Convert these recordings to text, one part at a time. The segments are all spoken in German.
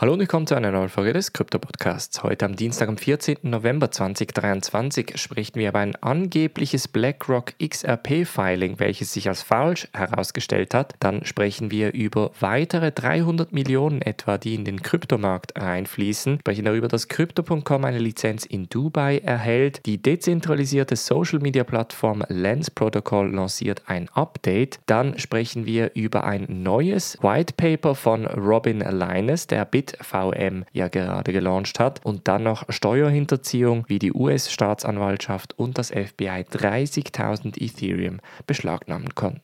Hallo und willkommen zu einer neuen Folge des Krypto-Podcasts. Heute am Dienstag, am 14. November 2023, sprechen wir über ein angebliches BlackRock XRP-Filing, welches sich als falsch herausgestellt hat. Dann sprechen wir über weitere 300 Millionen etwa, die in den Kryptomarkt reinfließen. Sprechen darüber, dass Crypto.com eine Lizenz in Dubai erhält. Die dezentralisierte Social-Media-Plattform Lens Protocol lanciert ein Update. Dann sprechen wir über ein neues White Paper von Robin Linus, der VM ja gerade gelauncht hat. Und dann noch Steuerhinterziehung, wie die US-Staatsanwaltschaft und das FBI 30.000 Ethereum beschlagnahmen konnten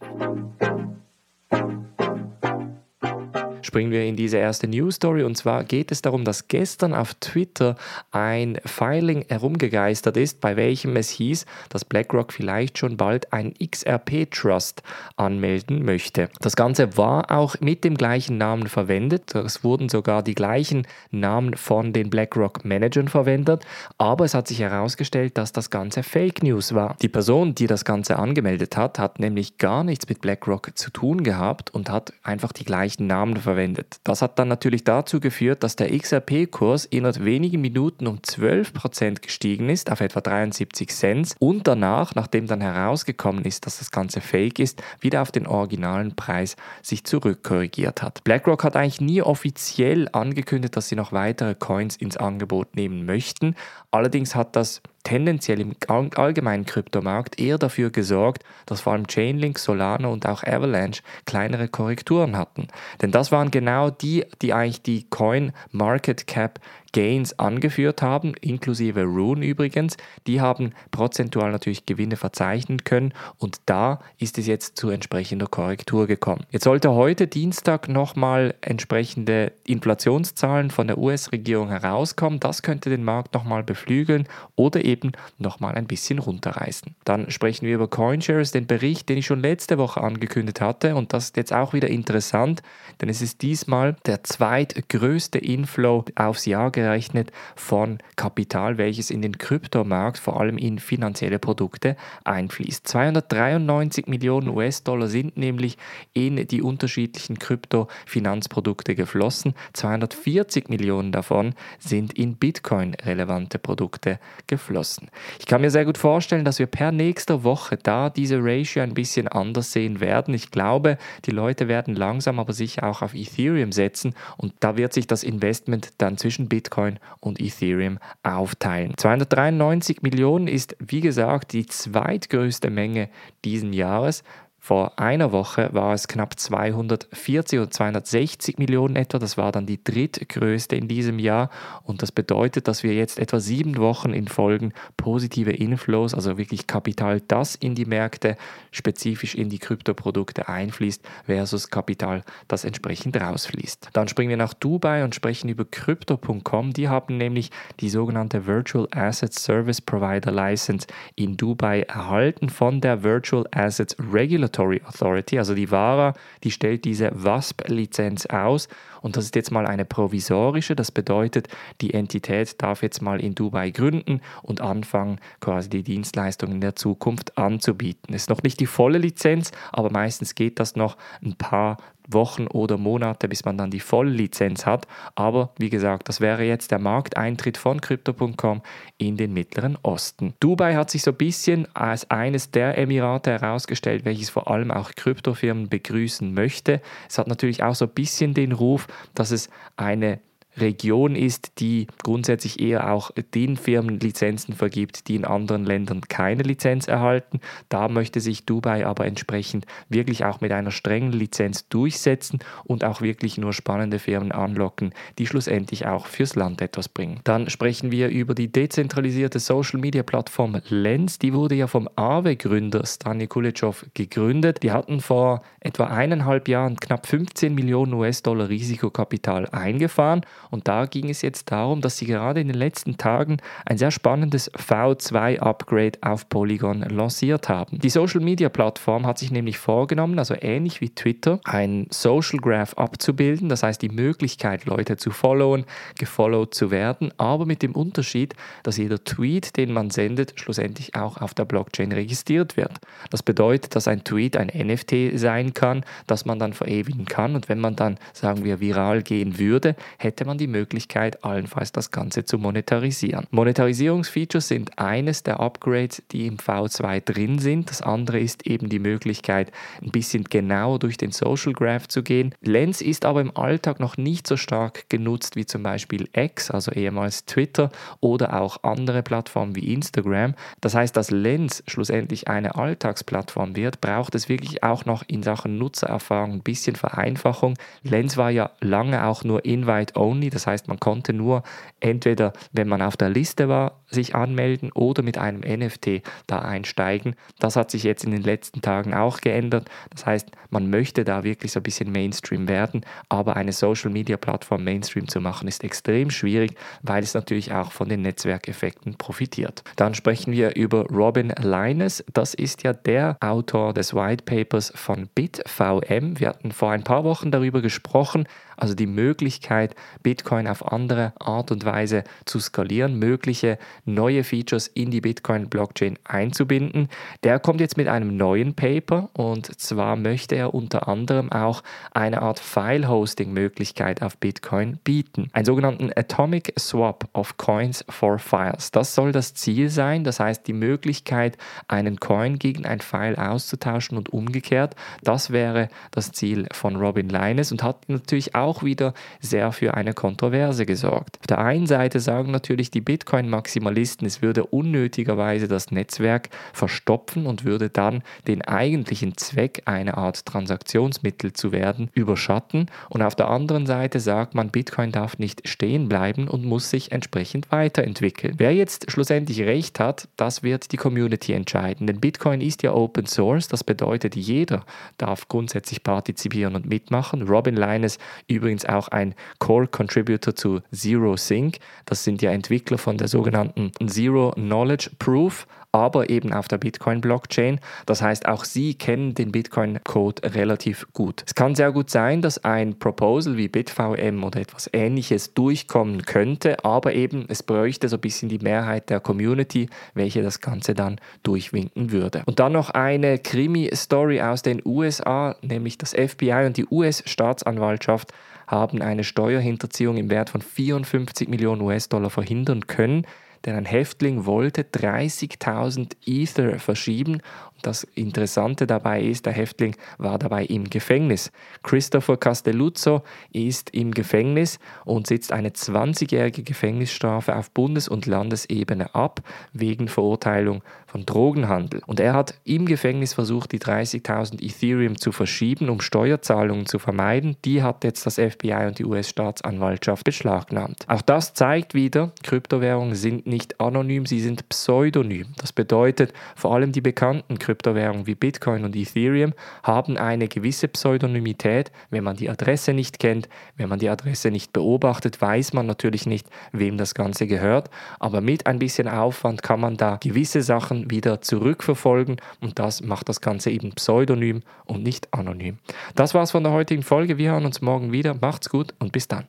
springen wir in diese erste News Story und zwar geht es darum, dass gestern auf Twitter ein Filing herumgegeistert ist, bei welchem es hieß, dass BlackRock vielleicht schon bald ein XRP Trust anmelden möchte. Das Ganze war auch mit dem gleichen Namen verwendet. Es wurden sogar die gleichen Namen von den BlackRock Managern verwendet, aber es hat sich herausgestellt, dass das Ganze Fake News war. Die Person, die das Ganze angemeldet hat, hat nämlich gar nichts mit BlackRock zu tun gehabt und hat einfach die gleichen Namen verwendet verwendet. Das hat dann natürlich dazu geführt, dass der XRP-Kurs innerhalb wenigen Minuten um 12% gestiegen ist auf etwa 73 Cent und danach, nachdem dann herausgekommen ist, dass das Ganze fake ist, wieder auf den originalen Preis sich zurückkorrigiert hat. BlackRock hat eigentlich nie offiziell angekündigt, dass sie noch weitere Coins ins Angebot nehmen möchten. Allerdings hat das tendenziell im allgemeinen Kryptomarkt eher dafür gesorgt, dass vor allem Chainlink, Solana und auch Avalanche kleinere Korrekturen hatten. Denn das waren genau die, die eigentlich die Coin Market Cap Gains angeführt haben, inklusive Rune übrigens. Die haben prozentual natürlich Gewinne verzeichnen können und da ist es jetzt zu entsprechender Korrektur gekommen. Jetzt sollte heute Dienstag nochmal entsprechende Inflationszahlen von der US-Regierung herauskommen. Das könnte den Markt nochmal beflügeln oder eben nochmal ein bisschen runterreißen. Dann sprechen wir über CoinShares, den Bericht, den ich schon letzte Woche angekündigt hatte und das ist jetzt auch wieder interessant, denn es ist diesmal der zweitgrößte Inflow aufs Jahr gerechnet gerechnet von Kapital, welches in den Kryptomarkt, vor allem in finanzielle Produkte, einfließt. 293 Millionen US-Dollar sind nämlich in die unterschiedlichen Krypto-Finanzprodukte geflossen. 240 Millionen davon sind in Bitcoin-relevante Produkte geflossen. Ich kann mir sehr gut vorstellen, dass wir per nächster Woche da diese Ratio ein bisschen anders sehen werden. Ich glaube, die Leute werden langsam aber sicher auch auf Ethereum setzen und da wird sich das Investment dann zwischen Bitcoin Bitcoin und Ethereum aufteilen. 293 Millionen ist, wie gesagt, die zweitgrößte Menge diesen Jahres. Vor einer Woche war es knapp 240 oder 260 Millionen etwa. Das war dann die drittgrößte in diesem Jahr. Und das bedeutet, dass wir jetzt etwa sieben Wochen in Folgen positive Inflows, also wirklich Kapital, das in die Märkte, spezifisch in die Kryptoprodukte einfließt, versus Kapital, das entsprechend rausfließt. Dann springen wir nach Dubai und sprechen über Crypto.com. Die haben nämlich die sogenannte Virtual Asset Service Provider License in Dubai erhalten von der Virtual Assets Regulatory Regulatory Authority, also die VARA, die stellt diese WASP-Lizenz aus. Und das ist jetzt mal eine provisorische, das bedeutet, die Entität darf jetzt mal in Dubai gründen und anfangen, quasi die Dienstleistungen in der Zukunft anzubieten. Es ist noch nicht die volle Lizenz, aber meistens geht das noch ein paar Wochen oder Monate, bis man dann die Volllizenz hat. Aber wie gesagt, das wäre jetzt der Markteintritt von Crypto.com in den Mittleren Osten. Dubai hat sich so ein bisschen als eines der Emirate herausgestellt, welches vor allem auch Kryptofirmen begrüßen möchte. Es hat natürlich auch so ein bisschen den Ruf, dass es eine Region ist, die grundsätzlich eher auch den Firmen Lizenzen vergibt, die in anderen Ländern keine Lizenz erhalten. Da möchte sich Dubai aber entsprechend wirklich auch mit einer strengen Lizenz durchsetzen und auch wirklich nur spannende Firmen anlocken, die schlussendlich auch fürs Land etwas bringen. Dann sprechen wir über die dezentralisierte Social Media Plattform Lens. Die wurde ja vom Aave-Gründer Stani Kulechov gegründet. Die hatten vor etwa eineinhalb Jahren knapp 15 Millionen US-Dollar Risikokapital eingefahren und da ging es jetzt darum, dass sie gerade in den letzten Tagen ein sehr spannendes V2-Upgrade auf Polygon lanciert haben. Die Social-Media-Plattform hat sich nämlich vorgenommen, also ähnlich wie Twitter, ein Social Graph abzubilden, das heißt die Möglichkeit, Leute zu followen, gefollowt zu werden, aber mit dem Unterschied, dass jeder Tweet, den man sendet, schlussendlich auch auf der Blockchain registriert wird. Das bedeutet, dass ein Tweet ein NFT sein kann, das man dann verewigen kann und wenn man dann, sagen wir, viral gehen würde, hätte man man die Möglichkeit, allenfalls das Ganze zu monetarisieren. Monetarisierungsfeatures sind eines der Upgrades, die im V2 drin sind. Das andere ist eben die Möglichkeit, ein bisschen genauer durch den Social Graph zu gehen. Lens ist aber im Alltag noch nicht so stark genutzt wie zum Beispiel X, also ehemals Twitter oder auch andere Plattformen wie Instagram. Das heißt, dass Lens schlussendlich eine Alltagsplattform wird, braucht es wirklich auch noch in Sachen Nutzererfahrung ein bisschen Vereinfachung. Lens war ja lange auch nur Invite-Only, das heißt, man konnte nur entweder, wenn man auf der Liste war, sich anmelden oder mit einem NFT da einsteigen. Das hat sich jetzt in den letzten Tagen auch geändert. Das heißt, man möchte da wirklich so ein bisschen Mainstream werden, aber eine Social-Media-Plattform Mainstream zu machen, ist extrem schwierig, weil es natürlich auch von den Netzwerkeffekten profitiert. Dann sprechen wir über Robin Linus. Das ist ja der Autor des White Papers von BitVM. Wir hatten vor ein paar Wochen darüber gesprochen, also die Möglichkeit, Bitcoin auf andere Art und Weise zu skalieren, mögliche neue Features in die Bitcoin-Blockchain einzubinden. Der kommt jetzt mit einem neuen Paper und zwar möchte er unter anderem auch eine Art File-Hosting-Möglichkeit auf Bitcoin bieten. Einen sogenannten Atomic Swap of Coins for Files. Das soll das Ziel sein, das heißt die Möglichkeit, einen Coin gegen ein File auszutauschen und umgekehrt. Das wäre das Ziel von Robin Linus und hat natürlich auch wieder sehr für eine Kontroverse gesorgt. Auf der einen Seite sagen natürlich die Bitcoin-Maximalisten, es würde unnötigerweise das Netzwerk verstopfen und würde dann den eigentlichen Zweck, eine Art Transaktionsmittel zu werden, überschatten. Und auf der anderen Seite sagt man, Bitcoin darf nicht stehen bleiben und muss sich entsprechend weiterentwickeln. Wer jetzt schlussendlich recht hat, das wird die Community entscheiden. Denn Bitcoin ist ja Open Source, das bedeutet, jeder darf grundsätzlich partizipieren und mitmachen. Robin Linus übrigens auch ein Core Contributor zu Zero Sync. Das sind ja Entwickler von der sogenannten Zero Knowledge Proof aber eben auf der Bitcoin-Blockchain. Das heißt, auch sie kennen den Bitcoin-Code relativ gut. Es kann sehr gut sein, dass ein Proposal wie BitVM oder etwas ähnliches durchkommen könnte, aber eben es bräuchte so ein bisschen die Mehrheit der Community, welche das Ganze dann durchwinken würde. Und dann noch eine Krimi-Story aus den USA, nämlich das FBI und die US-Staatsanwaltschaft haben eine Steuerhinterziehung im Wert von 54 Millionen US-Dollar verhindern können denn ein Häftling wollte 30.000 Ether verschieben das Interessante dabei ist, der Häftling war dabei im Gefängnis. Christopher Castelluzzo ist im Gefängnis und sitzt eine 20-jährige Gefängnisstrafe auf Bundes- und Landesebene ab wegen Verurteilung von Drogenhandel. Und er hat im Gefängnis versucht, die 30.000 Ethereum zu verschieben, um Steuerzahlungen zu vermeiden. Die hat jetzt das FBI und die US-Staatsanwaltschaft beschlagnahmt. Auch das zeigt wieder, Kryptowährungen sind nicht anonym, sie sind pseudonym. Das bedeutet, vor allem die bekannten Kryptowährungen Kryptowährungen wie Bitcoin und Ethereum haben eine gewisse Pseudonymität. Wenn man die Adresse nicht kennt, wenn man die Adresse nicht beobachtet, weiß man natürlich nicht, wem das Ganze gehört. Aber mit ein bisschen Aufwand kann man da gewisse Sachen wieder zurückverfolgen und das macht das Ganze eben pseudonym und nicht anonym. Das war's von der heutigen Folge. Wir hören uns morgen wieder. Macht's gut und bis dann.